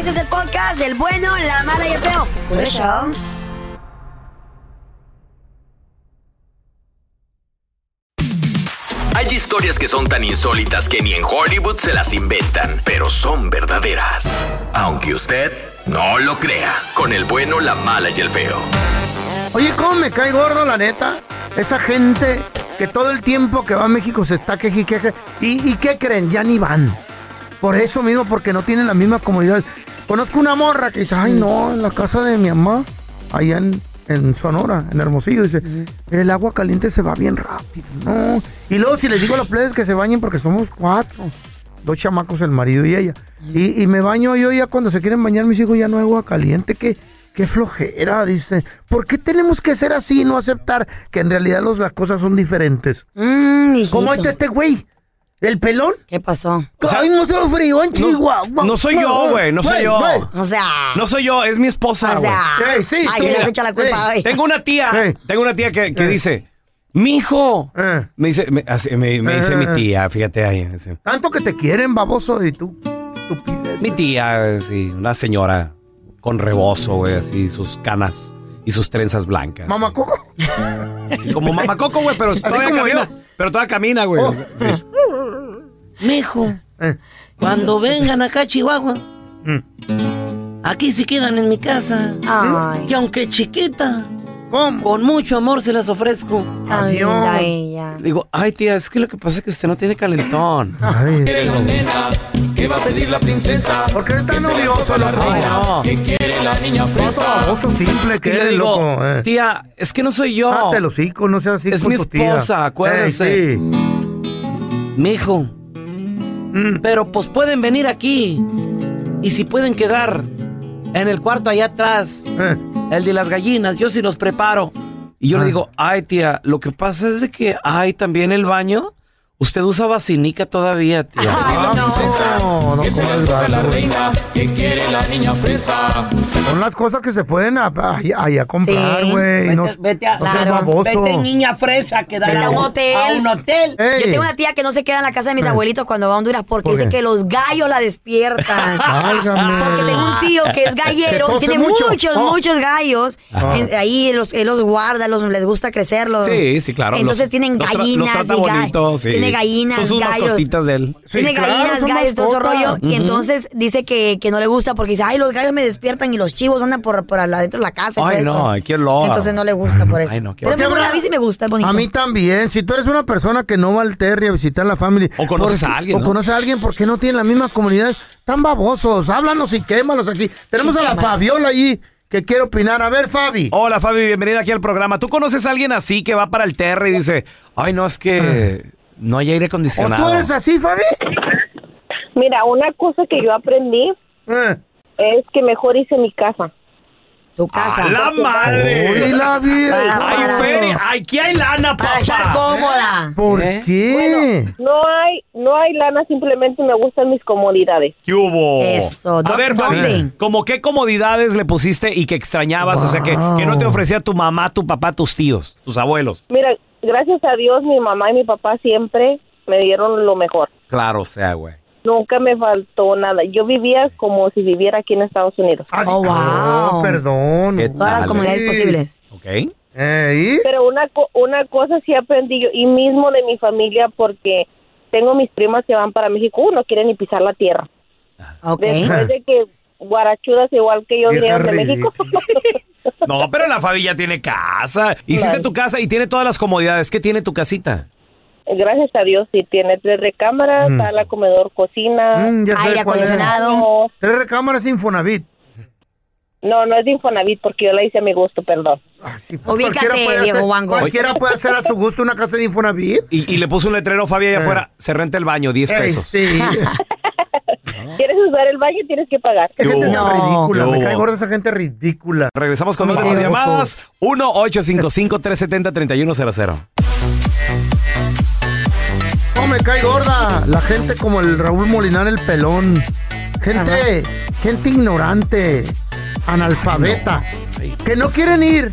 Este es el podcast del bueno, la mala y el feo. Por eso. Hay historias que son tan insólitas que ni en Hollywood se las inventan, pero son verdaderas. Aunque usted no lo crea, con el bueno, la mala y el feo. Oye, ¿cómo me cae gordo, la neta? Esa gente que todo el tiempo que va a México se está queje y queje. ¿Y, y qué creen? Ya ni van. Por eso mismo, porque no tienen la misma comodidad. Conozco una morra que dice, ay no, en la casa de mi mamá, allá en, en Sonora, en Hermosillo, dice, el agua caliente se va bien rápido, ¿no? Y luego si les digo a los plebes que se bañen porque somos cuatro, dos chamacos, el marido y ella. Y, y me baño yo ya cuando se quieren bañar mis hijos ya no hay agua caliente, que... Qué flojera, dice. ¿Por qué tenemos que ser así y no aceptar que en realidad los- las cosas son diferentes? ¿Cómo está este güey? ¿El pelón? ¿Qué pasó? Ay, no se frío en Chihuahua. no soy yo, güey, no soy Güey, yo. güey. O sea. No soy yo, es mi esposa, O sea. Ey, sí, Ay, tú. se le has hecho la culpa Ey, hoy. Tengo una tía, tengo una tía que, que Eh. dice, mijo, me dice, me, así- me- me dice Eh. mi tía, fíjate ahí. Tanto que te quieren, baboso, y tú. Mi tía, sí, una señora con rebozo, güey, así, sus canas y sus trenzas blancas. Mamá Coco. Sí, como mamacoco, güey, pero todavía camina. Pero todavía camina, güey. Oh. o sí. Mijo, cuando vengan acá a Chihuahua, aquí se quedan en mi casa. Ay. Y aunque chiquita, ¿Cómo? con mucho amor se las ofrezco. Ay, linda ella. Digo, ay, tía, es que lo que pasa es que usted no tiene calentón. Ay, ¿Qué va a pedir la princesa? ¿Por qué está nervioso, la reina. No. ¿Qué quiere la niña fresa? baboso simple que eres, loco. Eh. tía, es que no soy yo. Date el hocico, no seas así Es con mi tu tía. esposa, acuérdese. Sí. Mijo, Mm. Pero pues pueden venir aquí. Y si pueden quedar en el cuarto allá atrás, Eh. el de las gallinas, yo sí los preparo. Y yo Ah. le digo, ay, tía, lo que pasa es de que hay también el baño. Usted usa vacinica todavía, tío. Ah, no, no que se le comas antoja la reina, que quiere la niña fresa. Son las cosas que se pueden a, a- ahí a comprar, Sí. güey. No, Vete, vete a, no Claro. vete niña fresa, que da a un hotel. A un hotel. Ey. Yo tengo una tía que no se queda en la casa de mis abuelitos cuando va a Honduras porque ¿Por dice que los gallos la despiertan. Válgame. Porque tengo un tío que es Que gallero y tose tiene mucho. muchos, Oh. muchos gallos. En- ahí los, él los guarda, los, les gusta crecerlos. Sí, sí, claro. Entonces Los- tienen los tra- gallinas los trata y ga- bonito, sí. Tiene gallinas, Son sus gallos. mascotitas de él. Sí, tiene claro, gallinas, gallos, todo ese rollo. Y Ujú. entonces dice que, que no le gusta porque dice, ay, los gallos me despiertan y los chivos andan por, por adentro de la casa. y Ay, todo no, eso. ay, qué loco. Entonces no le gusta por eso. Ay, no, qué Pero gusta, a mí sí me gusta, es bonito. A mí también. Si tú eres una persona que no va al Terry a visitar la familia. O conoces ¿por a alguien, O ¿no? conoces a alguien porque no tienen la misma comunidad. Tan babosos. Háblanos y quémalos aquí. Tenemos a la. Fabiola allí que quiere opinar. A ver, Fabi. Hola, Fabi, bienvenida aquí al programa. ¿Tú conoces a alguien así que va para el Terry y dice, ay, no, es que no hay aire ¿O acondicionado? tú eres así, Fabi? Mira, una cosa que yo aprendí Eh. es que mejor hice mi casa. Tu casa. ¡A la madre! Uy, la vida. ¡Ay, feria! ¡Aquí hay lana, Para estar papá! cómoda. ¿Por ¿Eh? qué? No hay, no hay lana, simplemente me gustan mis comodidades. ¿Qué hubo? Eso, A ¿dó- ver, Fabi? ¿cómo qué comodidades le pusiste y que extrañabas? O sea, que, que no te ofrecía tu mamá, tu papá, tus tíos, tus abuelos. Mira, gracias a Dios mi mamá y mi papá siempre me dieron lo mejor. Claro, o sea, güey. Nunca me faltó nada. Yo vivía como si viviera aquí en Estados Unidos. Oh, Oh, wow. perdón. ¿Qué Todas las comunidades posibles. ¿Ok? Eh, ¿y? Pero una, co- una cosa sí aprendí yo, y mismo de mi familia, porque tengo mis primas que van para México, uh, no quieren ni pisar la tierra. Ok. Después de que guarachudas igual que yo vinieron de México. No, pero la Fabi ya tiene casa. Hiciste Claro. tu casa y tiene todas las comodidades. ¿Qué tiene tu casita? Gracias a Dios, sí, tiene tres recámaras, Mm. sala, comedor, cocina. Mm, Aire acondicionado. Tres recámaras Infonavit. no, no es de Infonavit porque yo la hice a mi gusto, perdón. Ah, sí, pues Ubícate, cualquiera puede Diego hacer- Wango. Cualquiera puede hacer a su gusto una casa de Infonavit. Y, y le puso un letrero Fabi allá Eh. afuera. Se renta el baño, 10 Ey, pesos. sí. ¿Quieres usar el baño? Tienes que pagar. Qué gente No. ridícula. Me cae gorda esa gente ridícula. Regresamos con más llamadas. 1-855-370-3100. No me cae gorda. La gente como el Raúl Molinar el pelón. Gente, gente ignorante, analfabeta, que no quieren ir,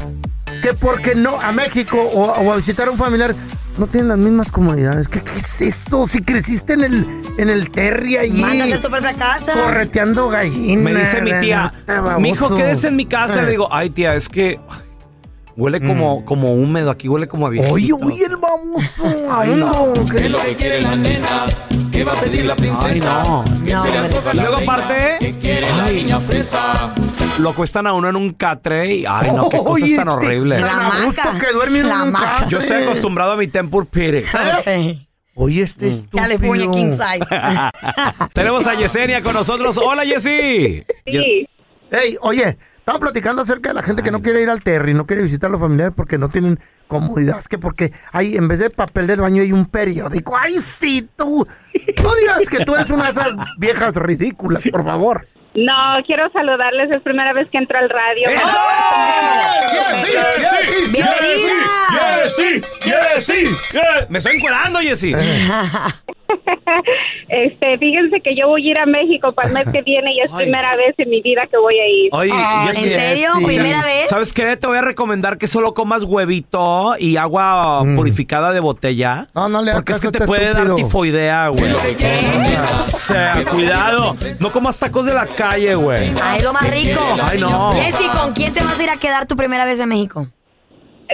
que porque no a México o, o a visitar a un familiar no tienen las mismas comodidades. ¿Qué, qué es esto? Si creciste en el en el Terry allí, Manda a tu propia casa. correteando gallinas. Me dice mi tía, mi hijo, quédese en mi casa. Eh. Le digo, ay, tía, es que huele como, como húmedo. Aquí huele como a viejito. Oye, oye, el baboso. Ay, no. ¿Qué es lo que quiere la nena? ¿Qué va a pedir la princesa? Ay, no. Que No, se le hombre. antoja Y la luego reina, aparte- que quiere la niña fresa. Lo cuestan a uno en un catre. y- Ay, no, qué cosas tan este, horribles. La Tan a gusto hamaca. que duerme en La un catre. Yo estoy acostumbrado a mi Tempur-Pedic. Ok. Oye, este estúpido. California King Size. Tenemos a Yesenia con nosotros. Hola, Yesi. Sí. Ey, oye, estaba platicando acerca de la gente que no quiere ir al Terry, no quiere visitar a los familiares porque no tienen comodidad. Es que porque hay, en vez de papel del baño, hay un periódico. ¡Ay, sí, tú! No digas que tú eres una de esas viejas ridículas, por favor. No, quiero saludarles, es primera vez que entro al radio. ¡Bienvenida! Yesi, Yesi. Me estoy encuerando, Yesi. Este, fíjense que yo voy a ir a México para el mes que viene y es Ay. primera vez en mi vida que voy a ir. Oye, Yesi, ¿En serio? sí. ¿Primera vez? ¿Sabes qué? Te voy a recomendar que solo comas huevito y agua purificada de botella. No, no le hagas Porque es que te este puede dar tifoidea, güey. O sea, cuidado. No comas tacos de la calle, güey. Ay, lo más rico. Ay, no. Jessy, ¿con quién te vas a ir a quedar tu primera vez en México?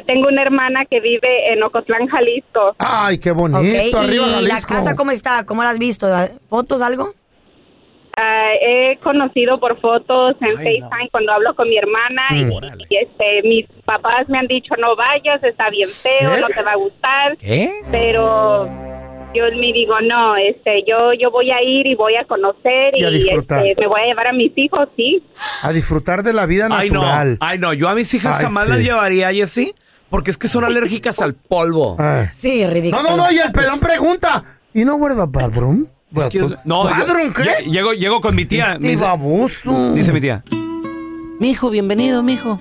Tengo una hermana que vive en Ocotlán, Jalisco. Ay, qué bonito. Arriba, ¿y la casa cómo está? ¿Cómo la has visto? ¿Fotos, algo? Ah, he conocido por fotos en FaceTime cuando hablo con mi hermana y, Mm. y, este mis papás me han dicho no vayas, está bien feo, ¿Eh? no te va a gustar. ¿Qué? Pero yo me digo no, este yo yo voy a ir y voy a conocer Y y, a disfrutar. este, me voy a llevar a mis hijos, sí. A disfrutar de la vida Ay, no. natural. Ay, no. Yo a mis hijas Ay, jamás sí. las llevaría, Jessy, porque es que son alérgicas al polvo. Ay. Sí, ridículo. No, no, no, y el pelón pregunta. ¿Y no guarda? Excuse- no, yo- ¿Bathroom qué? lle- llego, llego con mi tía. Este dice, baboso. dice mi tía. Mijo, bienvenido, mijo.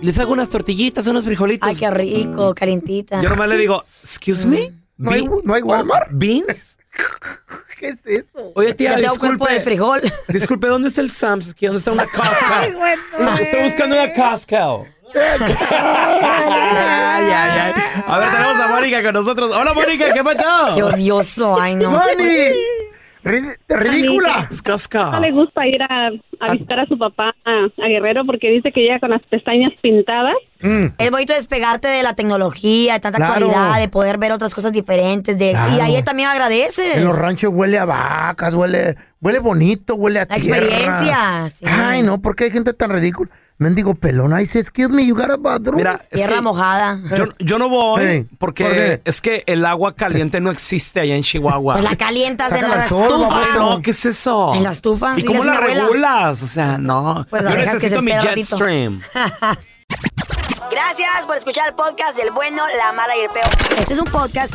Les hago unas tortillitas, unos frijolitos. Ay, qué rico, calientita. Yo nomás le digo, excuse me. ¿No hay, no hay Walmart? ¿Beans? ¿Qué es eso? Oye, tía, disculpe. cuerpo de frijol. Disculpe, ¿dónde está el Sam's? Aquí, ¿Dónde está una Costco? Ay, bueno. Estoy buscando una Costco. Ay, ay, ay. A ver, tenemos a Mónica con nosotros. Hola, Mónica, ¿qué pasó? Qué odioso, ay no. ¡Moni! Rid- ¡Ridícula! No le gusta ir a, a visitar a su papá a, a Guerrero porque dice que llega con las pestañas pintadas. Es bonito despegarte de la tecnología, de tanta Claro. actualidad, de poder ver otras cosas diferentes. De, Claro. Y ahí también agradece. En los ranchos huele a vacas, huele, huele bonito, huele a La tierra. experiencia, sí. Ay, no, ¿por qué hay gente tan ridícula? Mendigo pelón, ay, excuse me, you got a bathroom. Mira, es Tierra que mojada. Yo, yo no voy porque ¿Por qué? es que el agua caliente no existe allá en Chihuahua. Pues la calientas en Sácala la al sol, estufa. No, ¿qué es eso? En la estufa, ¿Y cómo mi la abuela. regulas? O sea, no. Pues la Yo dejas que se necesito mi espera ratito. Gracias por escuchar el podcast del bueno, la mala y el peor. Este es un podcast